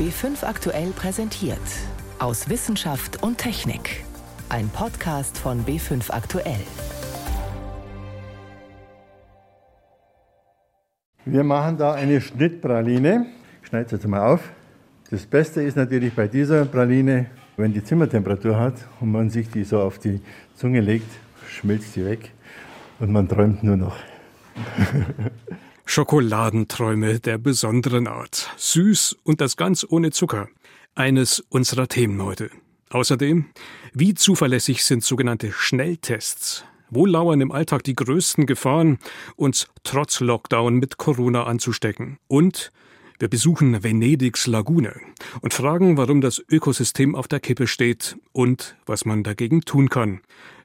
B5 aktuell präsentiert. Aus Wissenschaft und Technik. Ein Podcast von B5 aktuell. Wir machen da eine Schnittpraline. Ich schneide es jetzt mal auf. Das Beste ist natürlich bei dieser Praline, wenn die Zimmertemperatur hat und man sich die so auf die Zunge legt, schmilzt sie weg und man träumt nur noch. Schokoladenträume der besonderen Art. Süß und das ganz ohne Zucker. Eines unserer Themen heute. Außerdem, wie zuverlässig sind sogenannte Schnelltests? Wo lauern im Alltag die größten Gefahren, uns trotz Lockdown mit Corona anzustecken? Und wir besuchen Venedigs Lagune und fragen, warum das Ökosystem auf der Kippe steht und was man dagegen tun kann.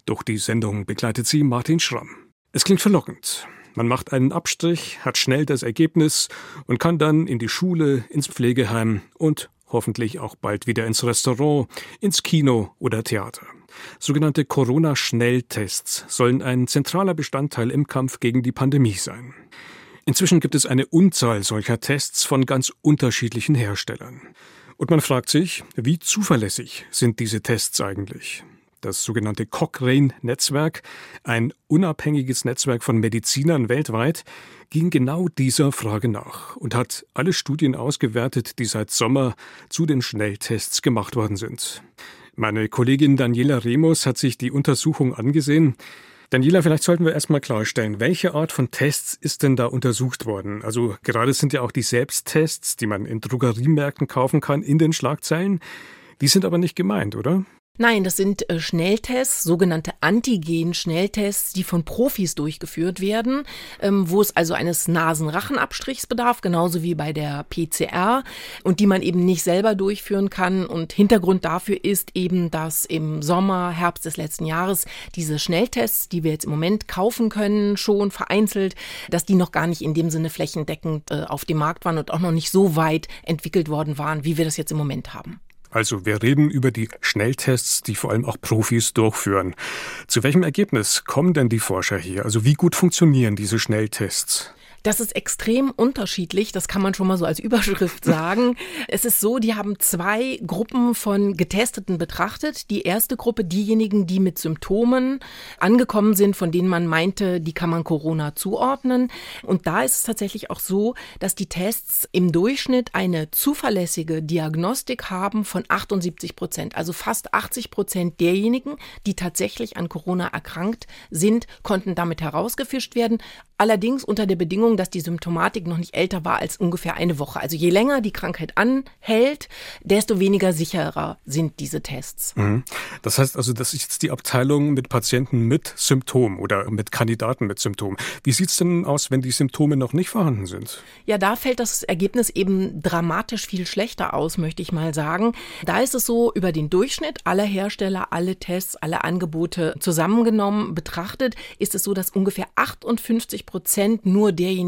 Durch die Sendung begleitet sie Martin Schramm. Es klingt verlockend. Man macht einen Abstrich, hat schnell das Ergebnis und kann dann in die Schule, ins Pflegeheim und hoffentlich auch bald wieder ins Restaurant, ins Kino oder Theater. Sogenannte Corona-Schnelltests sollen ein zentraler Bestandteil im Kampf gegen die Pandemie sein. Inzwischen gibt es eine Unzahl solcher Tests von ganz unterschiedlichen Herstellern. Und man fragt sich, wie zuverlässig sind diese Tests eigentlich? Das sogenannte Cochrane-Netzwerk, ein unabhängiges Netzwerk von Medizinern weltweit, ging genau dieser Frage nach und hat alle Studien ausgewertet, die seit Sommer zu den Schnelltests gemacht worden sind. Meine Kollegin Daniela Remus hat sich die Untersuchung angesehen. Daniela, vielleicht sollten wir erstmal klarstellen, welche Art von Tests ist denn da untersucht worden? Also gerade sind ja auch die Selbsttests, die man in Drogeriemärkten kaufen kann, in den Schlagzeilen. Die sind aber nicht gemeint, oder? Nein, das sind äh, Schnelltests, sogenannte Antigen-Schnelltests, die von Profis durchgeführt werden, ähm, wo es also eines Nasenrachenabstrichs bedarf, genauso wie bei der PCR, und die man eben nicht selber durchführen kann. Und Hintergrund dafür ist eben, dass im Sommer, Herbst des letzten Jahres diese Schnelltests, die wir jetzt im Moment kaufen können, schon vereinzelt, dass die noch gar nicht in dem Sinne flächendeckend äh, auf dem Markt waren und auch noch nicht so weit entwickelt worden waren, wie wir das jetzt im Moment haben. Also wir reden über die Schnelltests, die vor allem auch Profis durchführen. Zu welchem Ergebnis kommen denn die Forscher hier? Also wie gut funktionieren diese Schnelltests? Das ist extrem unterschiedlich, das kann man schon mal so als Überschrift sagen. es ist so, die haben zwei Gruppen von Getesteten betrachtet. Die erste Gruppe, diejenigen, die mit Symptomen angekommen sind, von denen man meinte, die kann man Corona zuordnen. Und da ist es tatsächlich auch so, dass die Tests im Durchschnitt eine zuverlässige Diagnostik haben von 78 Prozent. Also fast 80 Prozent derjenigen, die tatsächlich an Corona erkrankt sind, konnten damit herausgefischt werden. Allerdings unter der Bedingung, dass die Symptomatik noch nicht älter war als ungefähr eine Woche. Also je länger die Krankheit anhält, desto weniger sicherer sind diese Tests. Mhm. Das heißt also, das ist jetzt die Abteilung mit Patienten mit Symptomen oder mit Kandidaten mit Symptomen. Wie sieht es denn aus, wenn die Symptome noch nicht vorhanden sind? Ja, da fällt das Ergebnis eben dramatisch viel schlechter aus, möchte ich mal sagen. Da ist es so, über den Durchschnitt aller Hersteller, alle Tests, alle Angebote zusammengenommen betrachtet, ist es so, dass ungefähr 58 Prozent nur derjenigen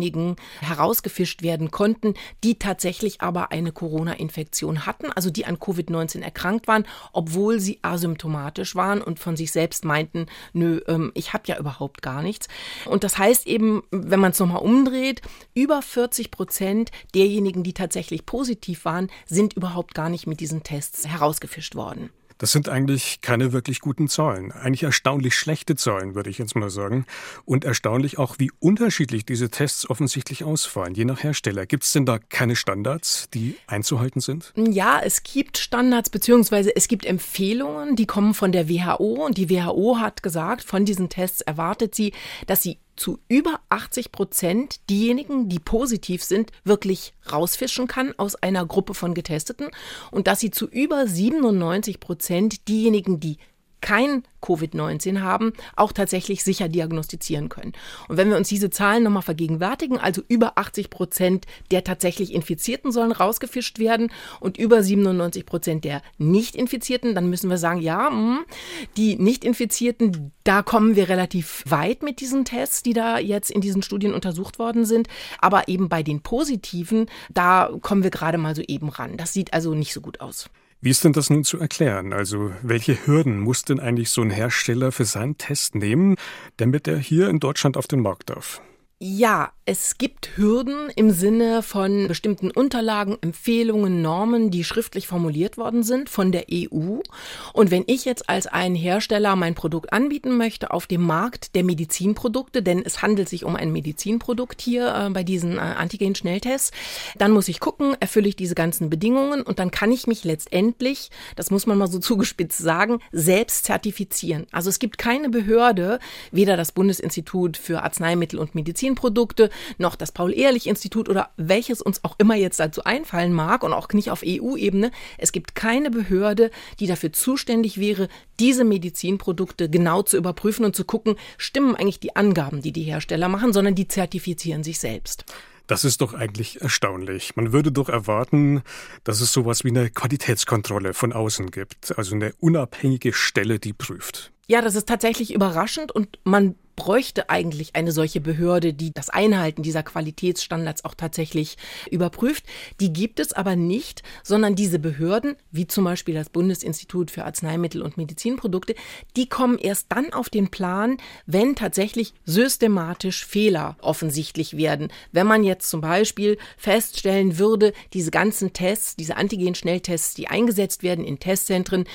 herausgefischt werden konnten, die tatsächlich aber eine Corona-Infektion hatten, also die an Covid-19 erkrankt waren, obwohl sie asymptomatisch waren und von sich selbst meinten, nö, ähm, ich habe ja überhaupt gar nichts. Und das heißt eben, wenn man es nochmal umdreht, über 40 Prozent derjenigen, die tatsächlich positiv waren, sind überhaupt gar nicht mit diesen Tests herausgefischt worden. Das sind eigentlich keine wirklich guten Zahlen. Eigentlich erstaunlich schlechte Zahlen, würde ich jetzt mal sagen. Und erstaunlich auch, wie unterschiedlich diese Tests offensichtlich ausfallen, je nach Hersteller. Gibt es denn da keine Standards, die einzuhalten sind? Ja, es gibt Standards, beziehungsweise es gibt Empfehlungen, die kommen von der WHO. Und die WHO hat gesagt, von diesen Tests erwartet sie, dass sie zu über 80 Prozent diejenigen, die positiv sind, wirklich rausfischen kann aus einer Gruppe von Getesteten und dass sie zu über 97 Prozent diejenigen, die kein Covid-19 haben, auch tatsächlich sicher diagnostizieren können. Und wenn wir uns diese Zahlen nochmal vergegenwärtigen, also über 80 Prozent der tatsächlich Infizierten sollen rausgefischt werden und über 97 Prozent der Nicht-Infizierten, dann müssen wir sagen, ja, hm, die Nicht-Infizierten, da kommen wir relativ weit mit diesen Tests, die da jetzt in diesen Studien untersucht worden sind. Aber eben bei den Positiven, da kommen wir gerade mal so eben ran. Das sieht also nicht so gut aus. Wie ist denn das nun zu erklären? Also, welche Hürden muss denn eigentlich so ein Hersteller für seinen Test nehmen, damit er hier in Deutschland auf den Markt darf? Ja, es gibt Hürden im Sinne von bestimmten Unterlagen, Empfehlungen, Normen, die schriftlich formuliert worden sind von der EU. Und wenn ich jetzt als ein Hersteller mein Produkt anbieten möchte auf dem Markt der Medizinprodukte, denn es handelt sich um ein Medizinprodukt hier äh, bei diesen äh, Antigen-Schnelltests, dann muss ich gucken, erfülle ich diese ganzen Bedingungen und dann kann ich mich letztendlich, das muss man mal so zugespitzt sagen, selbst zertifizieren. Also es gibt keine Behörde, weder das Bundesinstitut für Arzneimittel und Medizin Medizinprodukte, noch das Paul-Ehrlich-Institut oder welches uns auch immer jetzt dazu einfallen mag und auch nicht auf EU-Ebene. Es gibt keine Behörde, die dafür zuständig wäre, diese Medizinprodukte genau zu überprüfen und zu gucken, stimmen eigentlich die Angaben, die die Hersteller machen, sondern die zertifizieren sich selbst. Das ist doch eigentlich erstaunlich. Man würde doch erwarten, dass es sowas wie eine Qualitätskontrolle von außen gibt, also eine unabhängige Stelle, die prüft. Ja, das ist tatsächlich überraschend und man bräuchte eigentlich eine solche Behörde, die das Einhalten dieser Qualitätsstandards auch tatsächlich überprüft. Die gibt es aber nicht, sondern diese Behörden, wie zum Beispiel das Bundesinstitut für Arzneimittel und Medizinprodukte, die kommen erst dann auf den Plan, wenn tatsächlich systematisch Fehler offensichtlich werden. Wenn man jetzt zum Beispiel feststellen würde, diese ganzen Tests, diese Antigen-Schnelltests, die eingesetzt werden in Testzentren,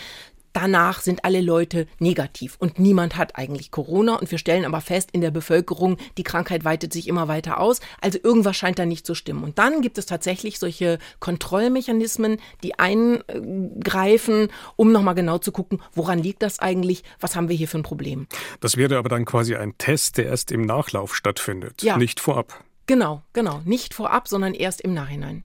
danach sind alle Leute negativ und niemand hat eigentlich Corona und wir stellen aber fest in der Bevölkerung, die Krankheit weitet sich immer weiter aus, also irgendwas scheint da nicht zu stimmen. Und dann gibt es tatsächlich solche Kontrollmechanismen, die eingreifen, um nochmal genau zu gucken, woran liegt das eigentlich, was haben wir hier für ein Problem. Das wäre aber dann quasi ein Test, der erst im Nachlauf stattfindet, ja. nicht vorab. Genau, genau. Nicht vorab, sondern erst im Nachhinein.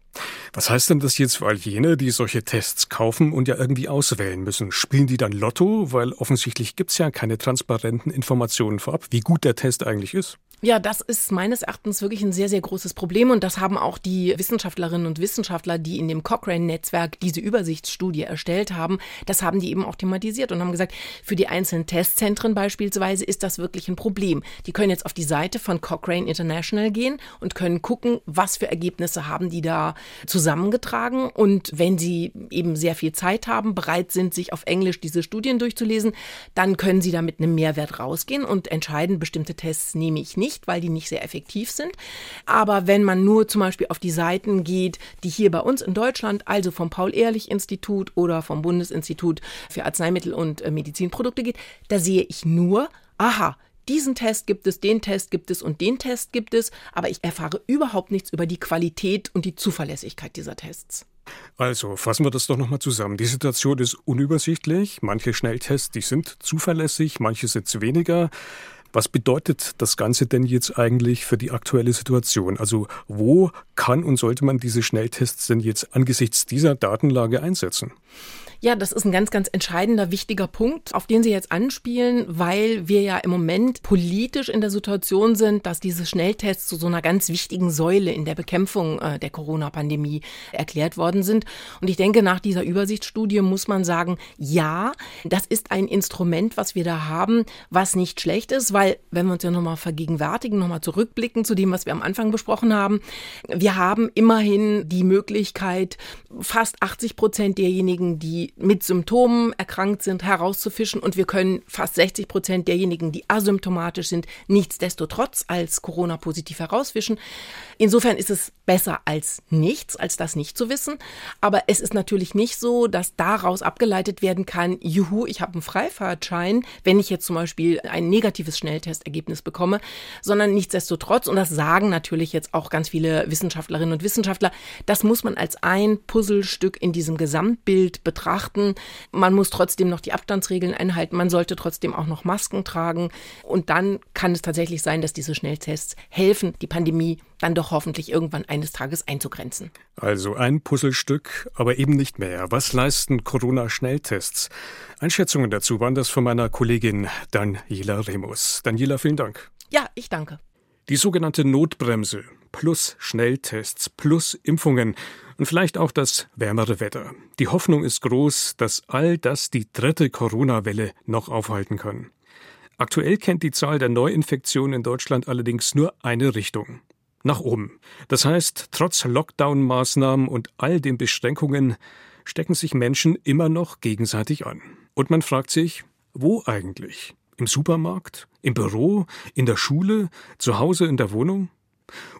Was heißt denn das jetzt für all jene, die solche Tests kaufen und ja irgendwie auswählen müssen? Spielen die dann Lotto? Weil offensichtlich gibt es ja keine transparenten Informationen vorab, wie gut der Test eigentlich ist. Ja, das ist meines Erachtens wirklich ein sehr, sehr großes Problem und das haben auch die Wissenschaftlerinnen und Wissenschaftler, die in dem Cochrane-Netzwerk diese Übersichtsstudie erstellt haben, das haben die eben auch thematisiert und haben gesagt, für die einzelnen Testzentren beispielsweise ist das wirklich ein Problem. Die können jetzt auf die Seite von Cochrane International gehen und können gucken, was für Ergebnisse haben die da zusammengetragen und wenn sie eben sehr viel Zeit haben, bereit sind, sich auf Englisch diese Studien durchzulesen, dann können sie da mit einem Mehrwert rausgehen und entscheiden, bestimmte Tests nehme ich nicht nicht, weil die nicht sehr effektiv sind. Aber wenn man nur zum Beispiel auf die Seiten geht, die hier bei uns in Deutschland, also vom Paul-Ehrlich-Institut oder vom Bundesinstitut für Arzneimittel und äh, Medizinprodukte geht, da sehe ich nur, aha, diesen Test gibt es, den Test gibt es und den Test gibt es, aber ich erfahre überhaupt nichts über die Qualität und die Zuverlässigkeit dieser Tests. Also fassen wir das doch nochmal zusammen. Die Situation ist unübersichtlich. Manche Schnelltests, die sind zuverlässig, manche sind weniger. Was bedeutet das Ganze denn jetzt eigentlich für die aktuelle Situation? Also wo kann und sollte man diese Schnelltests denn jetzt angesichts dieser Datenlage einsetzen? Ja, das ist ein ganz, ganz entscheidender, wichtiger Punkt, auf den Sie jetzt anspielen, weil wir ja im Moment politisch in der Situation sind, dass diese Schnelltests zu so einer ganz wichtigen Säule in der Bekämpfung äh, der Corona-Pandemie erklärt worden sind. Und ich denke, nach dieser Übersichtsstudie muss man sagen, ja, das ist ein Instrument, was wir da haben, was nicht schlecht ist, weil, wenn wir uns ja nochmal vergegenwärtigen, nochmal zurückblicken zu dem, was wir am Anfang besprochen haben, wir haben immerhin die Möglichkeit, fast 80 Prozent derjenigen, mit Symptomen erkrankt sind, herauszufischen. Und wir können fast 60 Prozent derjenigen, die asymptomatisch sind, nichtsdestotrotz als Corona-positiv herausfischen. Insofern ist es besser als nichts, als das nicht zu wissen. Aber es ist natürlich nicht so, dass daraus abgeleitet werden kann, juhu, ich habe einen Freifahrtschein, wenn ich jetzt zum Beispiel ein negatives Schnelltestergebnis bekomme, sondern nichtsdestotrotz, und das sagen natürlich jetzt auch ganz viele Wissenschaftlerinnen und Wissenschaftler, das muss man als ein Puzzlestück in diesem Gesamtbild betrachten beachten. Man muss trotzdem noch die Abstandsregeln einhalten. Man sollte trotzdem auch noch Masken tragen. Und dann kann es tatsächlich sein, dass diese Schnelltests helfen, die Pandemie dann doch hoffentlich irgendwann eines Tages einzugrenzen. Also ein Puzzlestück, aber eben nicht mehr. Was leisten Corona-Schnelltests? Einschätzungen dazu waren das von meiner Kollegin Daniela Remus. Daniela, vielen Dank. Ja, ich danke. Die sogenannte Notbremse plus Schnelltests plus Impfungen und vielleicht auch das wärmere Wetter. Die Hoffnung ist groß, dass all das die dritte Corona-Welle noch aufhalten kann. Aktuell kennt die Zahl der Neuinfektionen in Deutschland allerdings nur eine Richtung. Nach oben. Das heißt, trotz Lockdown-Maßnahmen und all den Beschränkungen stecken sich Menschen immer noch gegenseitig an. Und man fragt sich, wo eigentlich? Im Supermarkt? Im Büro? In der Schule? Zu Hause in der Wohnung?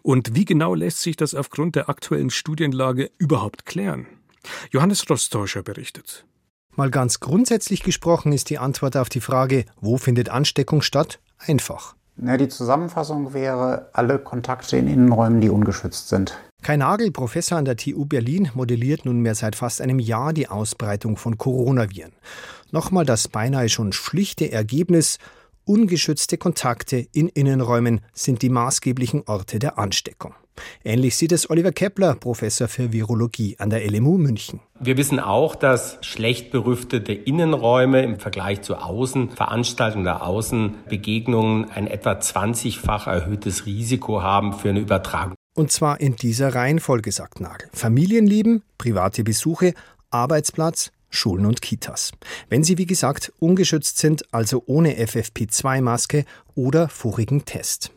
Und wie genau lässt sich das aufgrund der aktuellen Studienlage überhaupt klären? Johannes Rostäuscher berichtet. Mal ganz grundsätzlich gesprochen ist die Antwort auf die Frage, wo findet Ansteckung statt, einfach. Na, die Zusammenfassung wäre alle Kontakte in Innenräumen, die ungeschützt sind. Kai Nagel, Professor an der TU Berlin, modelliert nunmehr seit fast einem Jahr die Ausbreitung von Coronaviren. Nochmal das beinahe schon schlichte Ergebnis, ungeschützte Kontakte in Innenräumen sind die maßgeblichen Orte der Ansteckung. Ähnlich sieht es Oliver Kepler, Professor für Virologie an der LMU München. Wir wissen auch, dass schlecht berüftete Innenräume im Vergleich zu Außenveranstaltungen oder Außenbegegnungen ein etwa 20-fach erhöhtes Risiko haben für eine Übertragung. Und zwar in dieser Reihenfolge, sagt Nagel. Familienleben, private Besuche, Arbeitsplatz, Schulen und Kitas. Wenn sie, wie gesagt, ungeschützt sind, also ohne FFP2-Maske oder vorigen Test.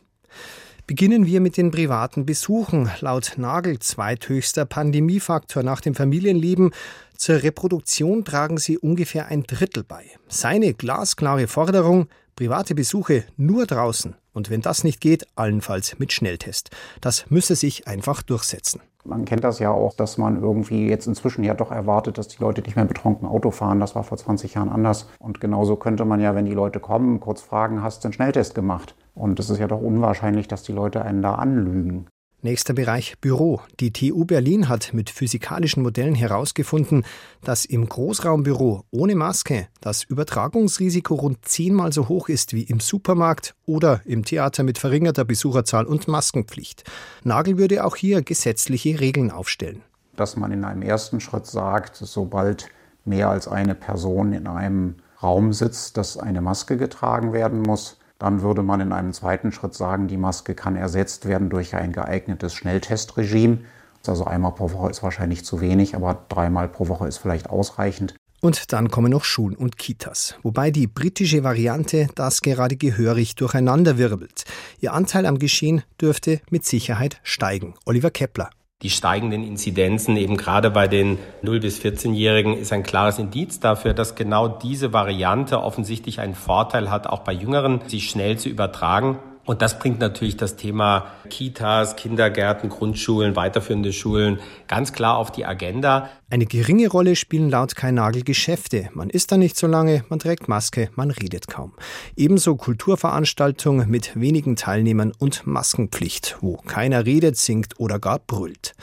Beginnen wir mit den privaten Besuchen. Laut Nagel zweithöchster Pandemiefaktor nach dem Familienleben. Zur Reproduktion tragen sie ungefähr ein Drittel bei. Seine glasklare Forderung, private Besuche nur draußen. Und wenn das nicht geht, allenfalls mit Schnelltest. Das müsse sich einfach durchsetzen. Man kennt das ja auch, dass man irgendwie jetzt inzwischen ja doch erwartet, dass die Leute nicht mehr betrunken Auto fahren. Das war vor 20 Jahren anders. Und genauso könnte man ja, wenn die Leute kommen, kurz fragen, hast du einen Schnelltest gemacht? Und es ist ja doch unwahrscheinlich, dass die Leute einen da anlügen. Nächster Bereich Büro. Die TU Berlin hat mit physikalischen Modellen herausgefunden, dass im Großraumbüro ohne Maske das Übertragungsrisiko rund zehnmal so hoch ist wie im Supermarkt oder im Theater mit verringerter Besucherzahl und Maskenpflicht. Nagel würde auch hier gesetzliche Regeln aufstellen. Dass man in einem ersten Schritt sagt, sobald mehr als eine Person in einem Raum sitzt, dass eine Maske getragen werden muss. Dann würde man in einem zweiten Schritt sagen, die Maske kann ersetzt werden durch ein geeignetes Schnelltestregime. Also einmal pro Woche ist wahrscheinlich zu wenig, aber dreimal pro Woche ist vielleicht ausreichend. Und dann kommen noch Schulen und Kitas, wobei die britische Variante das gerade gehörig durcheinanderwirbelt. Ihr Anteil am Geschehen dürfte mit Sicherheit steigen. Oliver Kepler die steigenden Inzidenzen eben gerade bei den 0 bis 14-Jährigen ist ein klares Indiz dafür, dass genau diese Variante offensichtlich einen Vorteil hat, auch bei Jüngeren, sich schnell zu übertragen. Und das bringt natürlich das Thema Kitas, Kindergärten, Grundschulen, weiterführende Schulen ganz klar auf die Agenda. Eine geringe Rolle spielen laut Kai Nagel Geschäfte. Man isst da nicht so lange, man trägt Maske, man redet kaum. Ebenso Kulturveranstaltungen mit wenigen Teilnehmern und Maskenpflicht, wo keiner redet, singt oder gar brüllt.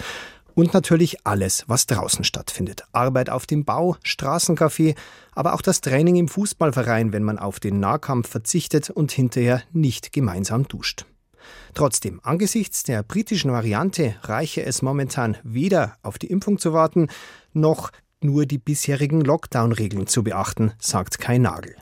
Und natürlich alles, was draußen stattfindet. Arbeit auf dem Bau, Straßencafé, aber auch das Training im Fußballverein, wenn man auf den Nahkampf verzichtet und hinterher nicht gemeinsam duscht. Trotzdem, angesichts der britischen Variante reiche es momentan weder auf die Impfung zu warten, noch nur die bisherigen Lockdown-Regeln zu beachten, sagt Kai Nagel.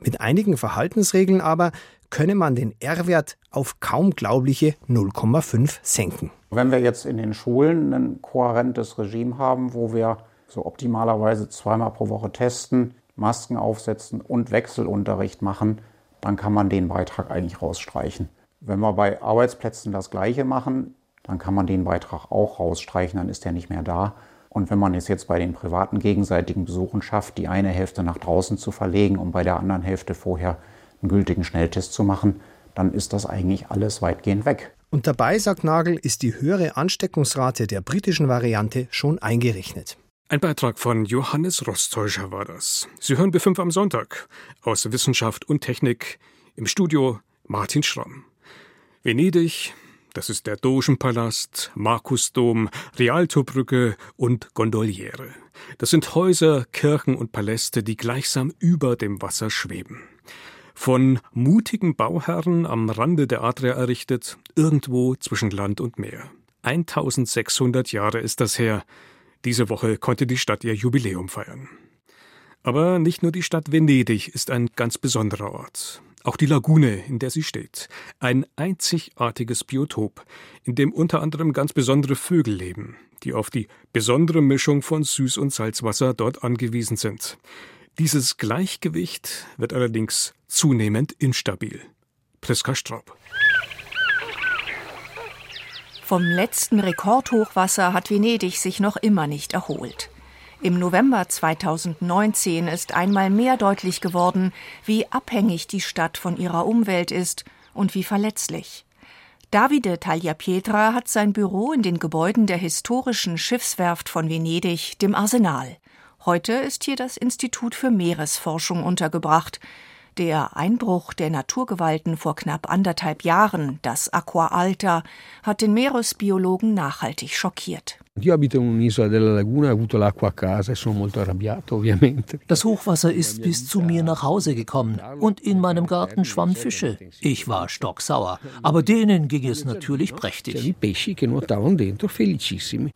Mit einigen Verhaltensregeln aber könne man den R-Wert auf kaum glaubliche 0,5 senken. Wenn wir jetzt in den Schulen ein kohärentes Regime haben, wo wir so optimalerweise zweimal pro Woche testen, Masken aufsetzen und Wechselunterricht machen, dann kann man den Beitrag eigentlich rausstreichen. Wenn wir bei Arbeitsplätzen das Gleiche machen, dann kann man den Beitrag auch rausstreichen, dann ist er nicht mehr da. Und wenn man es jetzt bei den privaten gegenseitigen Besuchen schafft, die eine Hälfte nach draußen zu verlegen und bei der anderen Hälfte vorher einen gültigen Schnelltest zu machen, dann ist das eigentlich alles weitgehend weg. Und dabei, sagt Nagel, ist die höhere Ansteckungsrate der britischen Variante schon eingerechnet. Ein Beitrag von Johannes Rostäuscher war das. Sie hören B5 am Sonntag aus Wissenschaft und Technik im Studio Martin Schramm. Venedig, das ist der Dogenpalast, Markusdom, Rialtobrücke und Gondoliere. Das sind Häuser, Kirchen und Paläste, die gleichsam über dem Wasser schweben von mutigen Bauherren am Rande der Adria errichtet, irgendwo zwischen Land und Meer. 1600 Jahre ist das her. Diese Woche konnte die Stadt ihr Jubiläum feiern. Aber nicht nur die Stadt Venedig ist ein ganz besonderer Ort. Auch die Lagune, in der sie steht. Ein einzigartiges Biotop, in dem unter anderem ganz besondere Vögel leben, die auf die besondere Mischung von Süß- und Salzwasser dort angewiesen sind. Dieses Gleichgewicht wird allerdings zunehmend instabil. Priska Straub. Vom letzten Rekordhochwasser hat Venedig sich noch immer nicht erholt. Im November 2019 ist einmal mehr deutlich geworden, wie abhängig die Stadt von ihrer Umwelt ist und wie verletzlich. Davide Tagliapietra hat sein Büro in den Gebäuden der historischen Schiffswerft von Venedig, dem Arsenal. Heute ist hier das Institut für Meeresforschung untergebracht. Der Einbruch der Naturgewalten vor knapp anderthalb Jahren, das Aqua Alta, hat den Meeresbiologen nachhaltig schockiert. Io abito in un'isola della laguna, ho avuto l'acqua a casa e sono molto arrabbiato, ovviamente. Das Hochwasser ist bis zu mir nach Hause gekommen und in meinem Garten schwammen Fische. Ich war stocksauer, aber denen ging es natürlich prächtig.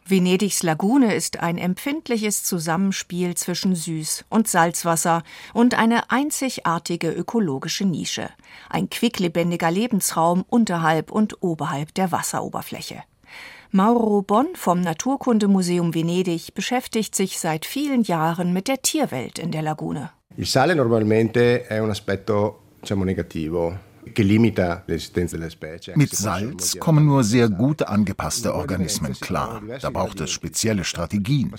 Venedigs Lagune ist ein empfindliches Zusammenspiel zwischen Süß- und Salzwasser und eine einzigartige ökologische Nische. Ein quicklebendiger Lebensraum unterhalb und oberhalb der Wasseroberfläche. Mauro Bonn vom Naturkundemuseum Venedig beschäftigt sich seit vielen Jahren mit der Tierwelt in der Lagune. Il sale normalmente è un aspetto diciamo negativo mit Salz kommen nur sehr gut angepasste Organismen klar. Da braucht es spezielle Strategien.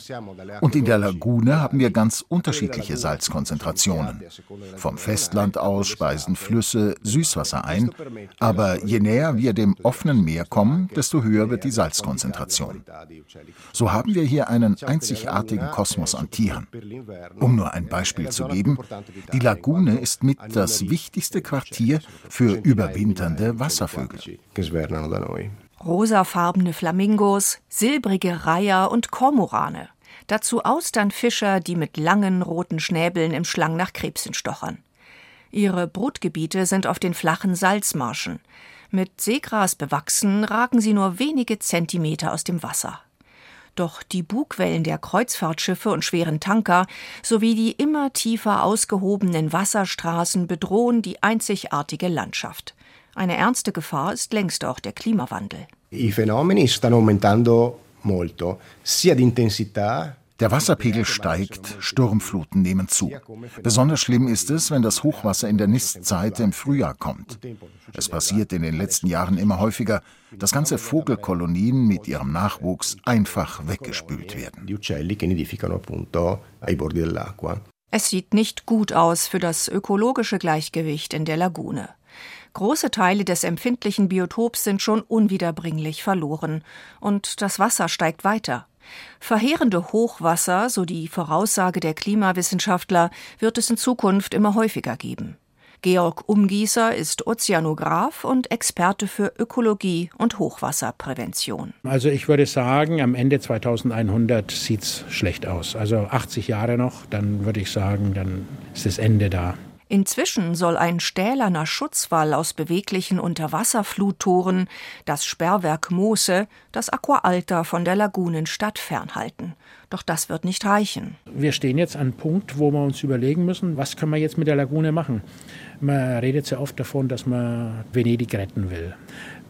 Und in der Lagune haben wir ganz unterschiedliche Salzkonzentrationen. Vom Festland aus speisen Flüsse Süßwasser ein, aber je näher wir dem offenen Meer kommen, desto höher wird die Salzkonzentration. So haben wir hier einen einzigartigen Kosmos an Tieren. Um nur ein Beispiel zu geben, die Lagune ist mit das wichtigste Quartier für überwinternde Wasservögel. Rosafarbene Flamingos, silbrige Reiher und Kormorane. Dazu Austernfischer, die mit langen roten Schnäbeln im Schlang nach Krebsen stochern. Ihre Brutgebiete sind auf den flachen Salzmarschen. Mit Seegras bewachsen ragen sie nur wenige Zentimeter aus dem Wasser. Doch die Bugwellen der Kreuzfahrtschiffe und schweren Tanker sowie die immer tiefer ausgehobenen Wasserstraßen bedrohen die einzigartige Landschaft. Eine ernste Gefahr ist längst auch der Klimawandel. I fenomeni stanno aumentando molto, sia di der Wasserpegel steigt, Sturmfluten nehmen zu. Besonders schlimm ist es, wenn das Hochwasser in der Nistzeit im Frühjahr kommt. Es passiert in den letzten Jahren immer häufiger, dass ganze Vogelkolonien mit ihrem Nachwuchs einfach weggespült werden. Es sieht nicht gut aus für das ökologische Gleichgewicht in der Lagune. Große Teile des empfindlichen Biotops sind schon unwiederbringlich verloren, und das Wasser steigt weiter. Verheerende Hochwasser, so die Voraussage der Klimawissenschaftler, wird es in Zukunft immer häufiger geben. Georg Umgießer ist Ozeanograf und Experte für Ökologie und Hochwasserprävention. Also ich würde sagen, am Ende 2100 sieht es schlecht aus. Also 80 Jahre noch, dann würde ich sagen, dann ist das Ende da. Inzwischen soll ein stählerner Schutzwall aus beweglichen Unterwasserfluttoren das Sperrwerk Moose, das Aqua Alta von der Lagunenstadt fernhalten. Doch das wird nicht reichen. Wir stehen jetzt an einem Punkt, wo wir uns überlegen müssen, was können wir jetzt mit der Lagune machen. Man redet sehr oft davon, dass man Venedig retten will.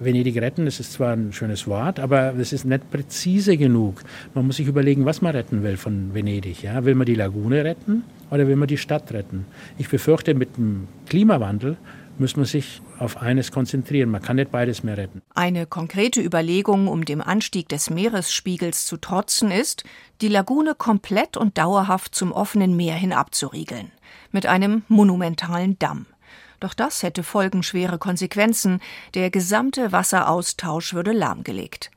Venedig retten, das ist zwar ein schönes Wort, aber das ist nicht präzise genug. Man muss sich überlegen, was man retten will von Venedig. Ja? Will man die Lagune retten oder will man die Stadt retten? Ich befürchte, mit dem Klimawandel muss man sich auf eines konzentrieren. Man kann nicht beides mehr retten. Eine konkrete Überlegung, um dem Anstieg des Meeresspiegels zu trotzen, ist, die Lagune komplett und dauerhaft zum offenen Meer hin abzuriegeln. Mit einem monumentalen Damm. Doch das hätte folgenschwere Konsequenzen. Der gesamte Wasseraustausch würde lahmgelegt.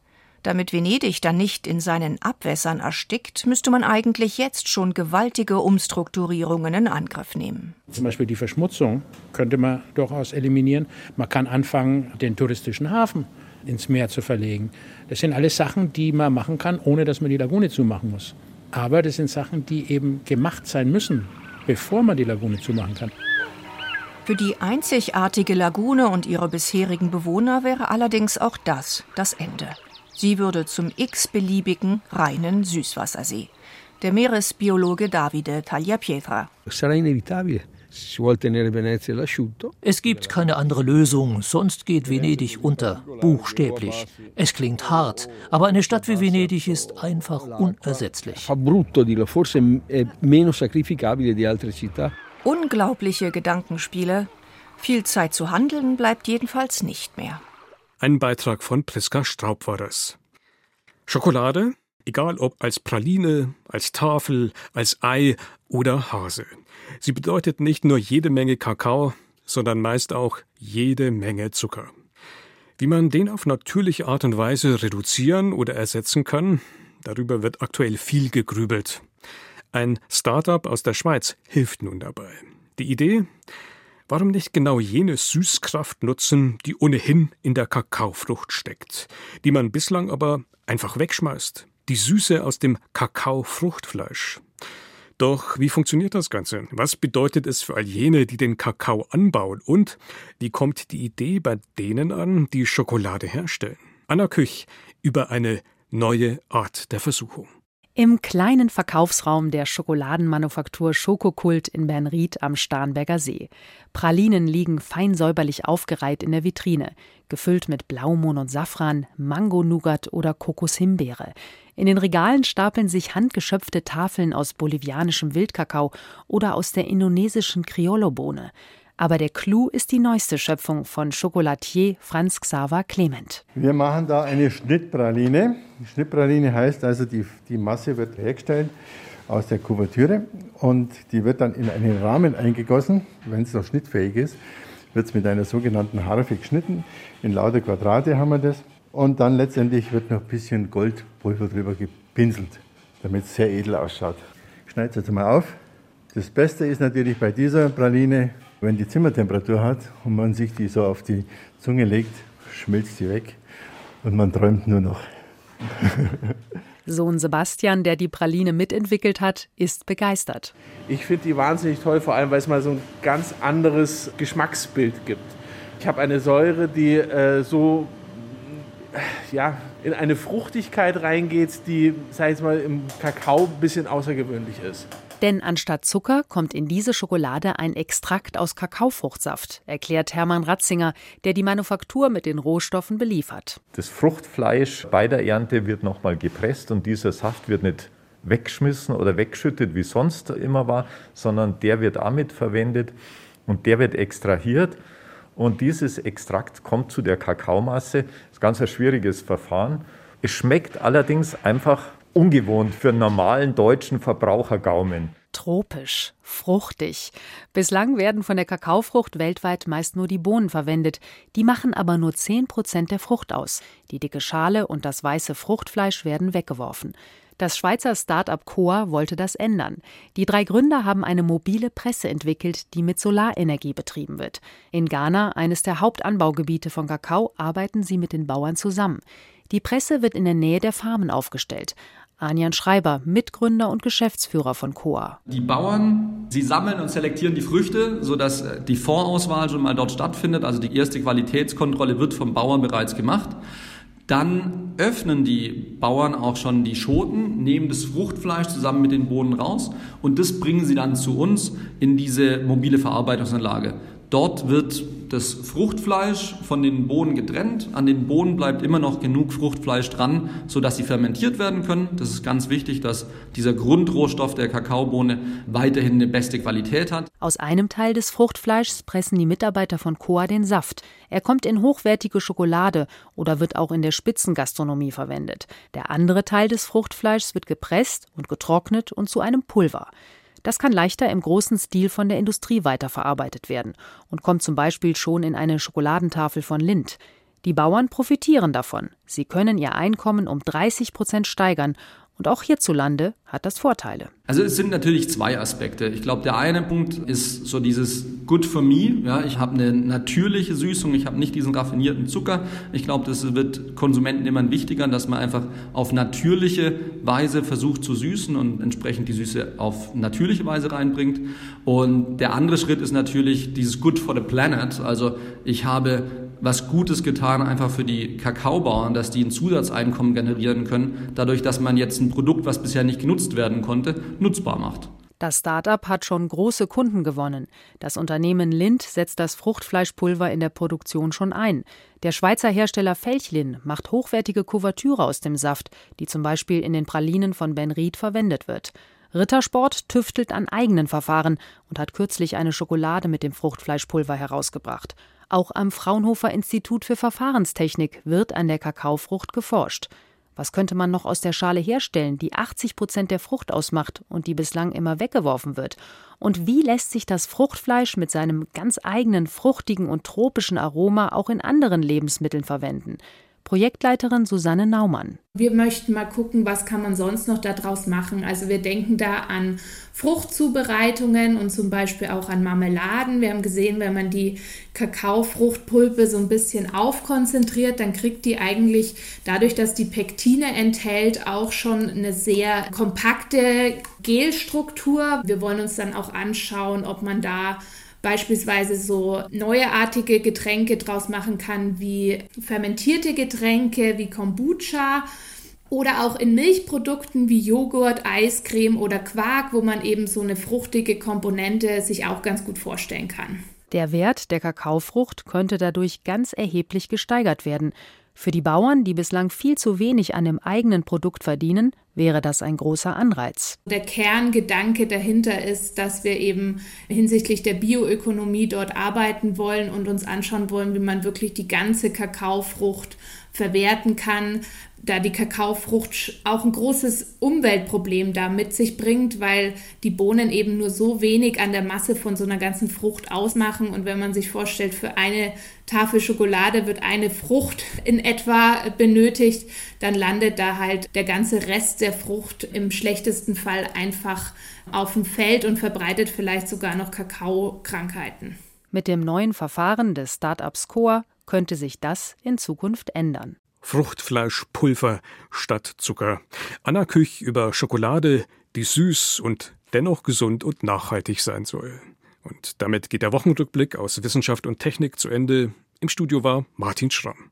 Damit Venedig dann nicht in seinen Abwässern erstickt, müsste man eigentlich jetzt schon gewaltige Umstrukturierungen in Angriff nehmen. Zum Beispiel die Verschmutzung könnte man durchaus eliminieren. Man kann anfangen, den touristischen Hafen ins Meer zu verlegen. Das sind alles Sachen, die man machen kann, ohne dass man die Lagune zumachen muss. Aber das sind Sachen, die eben gemacht sein müssen, bevor man die Lagune zumachen kann. Für die einzigartige Lagune und ihre bisherigen Bewohner wäre allerdings auch das das Ende. Sie würde zum x-beliebigen reinen Süßwassersee. Der Meeresbiologe Davide Tagliapietra. Es gibt keine andere Lösung, sonst geht Venedig unter, buchstäblich. Es klingt hart, aber eine Stadt wie Venedig ist einfach unersetzlich. Unglaubliche Gedankenspiele. Viel Zeit zu handeln bleibt jedenfalls nicht mehr. Ein Beitrag von Priska Straub war das. Schokolade? Egal ob als Praline, als Tafel, als Ei oder Hase. Sie bedeutet nicht nur jede Menge Kakao, sondern meist auch jede Menge Zucker. Wie man den auf natürliche Art und Weise reduzieren oder ersetzen kann, darüber wird aktuell viel gegrübelt. Ein Startup aus der Schweiz hilft nun dabei. Die Idee? Warum nicht genau jene Süßkraft nutzen, die ohnehin in der Kakaofrucht steckt, die man bislang aber einfach wegschmeißt? Die Süße aus dem Kakaofruchtfleisch. Doch wie funktioniert das Ganze? Was bedeutet es für all jene, die den Kakao anbauen? Und wie kommt die Idee bei denen an, die Schokolade herstellen? Anna Küch über eine neue Art der Versuchung. Im kleinen Verkaufsraum der Schokoladenmanufaktur Schokokult in Bernried am Starnberger See. Pralinen liegen fein säuberlich aufgereiht in der Vitrine, gefüllt mit Blaumohn und Safran, Mango-Nougat oder Kokoshimbeere. In den Regalen stapeln sich handgeschöpfte Tafeln aus bolivianischem Wildkakao oder aus der indonesischen Criollo-Bohne. Aber der Clou ist die neueste Schöpfung von Chocolatier Franz Xaver Clement. Wir machen da eine Schnittpraline. Die Schnittpraline heißt also, die, die Masse wird hergestellt aus der Kuvertüre und die wird dann in einen Rahmen eingegossen, wenn es noch schnittfähig ist, wird es mit einer sogenannten Harfe geschnitten. In lauter Quadrate haben wir das. Und dann letztendlich wird noch ein bisschen Goldpulver drüber gepinselt, damit es sehr edel ausschaut. Ich schneide es jetzt mal auf. Das Beste ist natürlich bei dieser Praline, wenn die Zimmertemperatur hat und man sich die so auf die Zunge legt, schmilzt die weg und man träumt nur noch. Sohn Sebastian, der die Praline mitentwickelt hat, ist begeistert. Ich finde die wahnsinnig toll, vor allem weil es mal so ein ganz anderes Geschmacksbild gibt. Ich habe eine Säure, die äh, so ja, in eine Fruchtigkeit reingeht, die, sag ich mal, im Kakao ein bisschen außergewöhnlich ist. Denn anstatt Zucker kommt in diese Schokolade ein Extrakt aus Kakaofruchtsaft, erklärt Hermann Ratzinger, der die Manufaktur mit den Rohstoffen beliefert. Das Fruchtfleisch bei der Ernte wird nochmal gepresst und dieser Saft wird nicht weggeschmissen oder weggeschüttet, wie sonst immer war, sondern der wird damit verwendet und der wird extrahiert. Und dieses Extrakt kommt zu der Kakaomasse. Das ist ganz ein schwieriges Verfahren. Es schmeckt allerdings einfach ungewohnt für einen normalen deutschen Verbrauchergaumen. Tropisch, fruchtig. Bislang werden von der Kakaofrucht weltweit meist nur die Bohnen verwendet. Die machen aber nur 10 Prozent der Frucht aus. Die dicke Schale und das weiße Fruchtfleisch werden weggeworfen. Das Schweizer Start-up Coa wollte das ändern. Die drei Gründer haben eine mobile Presse entwickelt, die mit Solarenergie betrieben wird. In Ghana, eines der Hauptanbaugebiete von Kakao, arbeiten sie mit den Bauern zusammen. Die Presse wird in der Nähe der Farmen aufgestellt. Anjan Schreiber, Mitgründer und Geschäftsführer von Coa. Die Bauern, sie sammeln und selektieren die Früchte, sodass die Vorauswahl schon mal dort stattfindet. Also die erste Qualitätskontrolle wird vom Bauern bereits gemacht. Dann öffnen die Bauern auch schon die Schoten, nehmen das Fruchtfleisch zusammen mit den Bohnen raus und das bringen sie dann zu uns in diese mobile Verarbeitungsanlage. Dort wird das Fruchtfleisch von den Bohnen getrennt. An den Bohnen bleibt immer noch genug Fruchtfleisch dran, sodass sie fermentiert werden können. Das ist ganz wichtig, dass dieser Grundrohstoff der Kakaobohne weiterhin eine beste Qualität hat. Aus einem Teil des Fruchtfleischs pressen die Mitarbeiter von Coa den Saft. Er kommt in hochwertige Schokolade oder wird auch in der Spitzengastronomie verwendet. Der andere Teil des Fruchtfleischs wird gepresst und getrocknet und zu einem Pulver. Das kann leichter im großen Stil von der Industrie weiterverarbeitet werden und kommt zum Beispiel schon in eine Schokoladentafel von Lind. Die Bauern profitieren davon. Sie können ihr Einkommen um 30 Prozent steigern und auch hierzulande hat das Vorteile. Also es sind natürlich zwei Aspekte. Ich glaube, der eine Punkt ist so dieses Good for me. Ja, ich habe eine natürliche Süßung, ich habe nicht diesen raffinierten Zucker. Ich glaube, das wird Konsumenten immer wichtiger, dass man einfach auf natürliche Weise versucht zu süßen und entsprechend die Süße auf natürliche Weise reinbringt. Und der andere Schritt ist natürlich dieses Good for the Planet. Also ich habe was Gutes getan, einfach für die Kakaobauern, dass die ein Zusatzeinkommen generieren können, dadurch, dass man jetzt ein Produkt, was bisher nicht genutzt werden konnte, nutzbar macht. Das Start-up hat schon große Kunden gewonnen. Das Unternehmen Lind setzt das Fruchtfleischpulver in der Produktion schon ein. Der Schweizer Hersteller Felchlin macht hochwertige Kuvertüre aus dem Saft, die zum Beispiel in den Pralinen von Ben Ried verwendet wird. Rittersport tüftelt an eigenen Verfahren und hat kürzlich eine Schokolade mit dem Fruchtfleischpulver herausgebracht. Auch am Fraunhofer Institut für Verfahrenstechnik wird an der Kakaofrucht geforscht. Was könnte man noch aus der Schale herstellen, die 80 Prozent der Frucht ausmacht und die bislang immer weggeworfen wird? Und wie lässt sich das Fruchtfleisch mit seinem ganz eigenen fruchtigen und tropischen Aroma auch in anderen Lebensmitteln verwenden? Projektleiterin Susanne Naumann. Wir möchten mal gucken, was kann man sonst noch daraus machen. Also wir denken da an Fruchtzubereitungen und zum Beispiel auch an Marmeladen. Wir haben gesehen, wenn man die Kakaofruchtpulpe so ein bisschen aufkonzentriert, dann kriegt die eigentlich dadurch, dass die Pektine enthält, auch schon eine sehr kompakte Gelstruktur. Wir wollen uns dann auch anschauen, ob man da beispielsweise so neuartige Getränke draus machen kann, wie fermentierte Getränke, wie Kombucha oder auch in Milchprodukten wie Joghurt, Eiscreme oder Quark, wo man eben so eine fruchtige Komponente sich auch ganz gut vorstellen kann. Der Wert der Kakaofrucht könnte dadurch ganz erheblich gesteigert werden. Für die Bauern, die bislang viel zu wenig an dem eigenen Produkt verdienen, wäre das ein großer Anreiz. Der Kerngedanke dahinter ist, dass wir eben hinsichtlich der Bioökonomie dort arbeiten wollen und uns anschauen wollen, wie man wirklich die ganze Kakaofrucht verwerten kann, da die Kakaofrucht auch ein großes Umweltproblem da mit sich bringt, weil die Bohnen eben nur so wenig an der Masse von so einer ganzen Frucht ausmachen. Und wenn man sich vorstellt, für eine Tafel Schokolade wird eine Frucht in etwa benötigt, dann landet da halt der ganze Rest der Frucht im schlechtesten Fall einfach auf dem Feld und verbreitet vielleicht sogar noch Kakaokrankheiten. Mit dem neuen Verfahren des Startups Coa könnte sich das in Zukunft ändern. Fruchtfleischpulver statt Zucker. Anna Küch über Schokolade, die süß und dennoch gesund und nachhaltig sein soll. Und damit geht der Wochenrückblick aus Wissenschaft und Technik zu Ende. Im Studio war Martin Schramm.